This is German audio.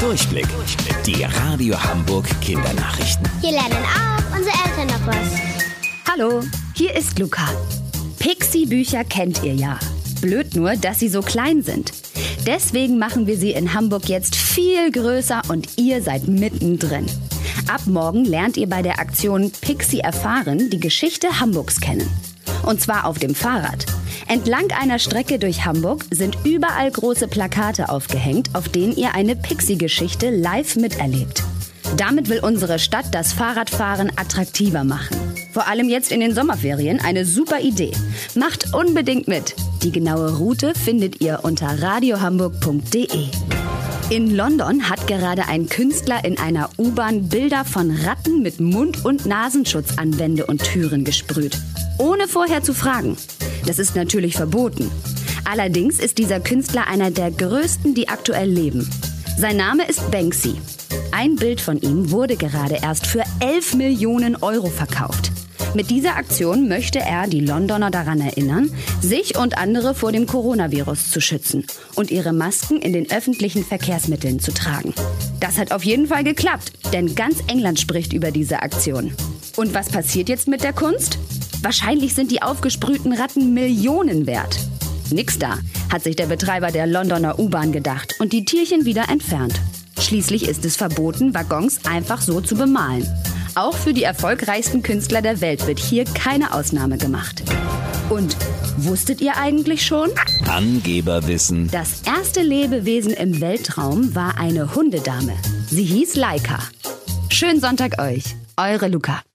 Durchblick. Die Radio Hamburg Kindernachrichten. Hier lernen auch unsere Eltern noch was. Hallo, hier ist Luca. Pixie-Bücher kennt ihr ja. Blöd nur, dass sie so klein sind. Deswegen machen wir sie in Hamburg jetzt viel größer und ihr seid mittendrin. Ab morgen lernt ihr bei der Aktion Pixie erfahren die Geschichte Hamburgs kennen. Und zwar auf dem Fahrrad. Entlang einer Strecke durch Hamburg sind überall große Plakate aufgehängt, auf denen ihr eine Pixie-Geschichte live miterlebt. Damit will unsere Stadt das Fahrradfahren attraktiver machen. Vor allem jetzt in den Sommerferien eine super Idee. Macht unbedingt mit. Die genaue Route findet ihr unter radiohamburg.de. In London hat gerade ein Künstler in einer U-Bahn Bilder von Ratten mit Mund- und Nasenschutz an Wände und Türen gesprüht. Ohne vorher zu fragen. Das ist natürlich verboten. Allerdings ist dieser Künstler einer der größten, die aktuell leben. Sein Name ist Banksy. Ein Bild von ihm wurde gerade erst für 11 Millionen Euro verkauft. Mit dieser Aktion möchte er die Londoner daran erinnern, sich und andere vor dem Coronavirus zu schützen und ihre Masken in den öffentlichen Verkehrsmitteln zu tragen. Das hat auf jeden Fall geklappt, denn ganz England spricht über diese Aktion. Und was passiert jetzt mit der Kunst? Wahrscheinlich sind die aufgesprühten Ratten Millionen wert. Nix da, hat sich der Betreiber der Londoner U-Bahn gedacht und die Tierchen wieder entfernt. Schließlich ist es verboten, Waggons einfach so zu bemalen. Auch für die erfolgreichsten Künstler der Welt wird hier keine Ausnahme gemacht. Und wusstet ihr eigentlich schon? Angeberwissen. Das erste Lebewesen im Weltraum war eine Hundedame. Sie hieß Laika. Schönen Sonntag euch. Eure Luca.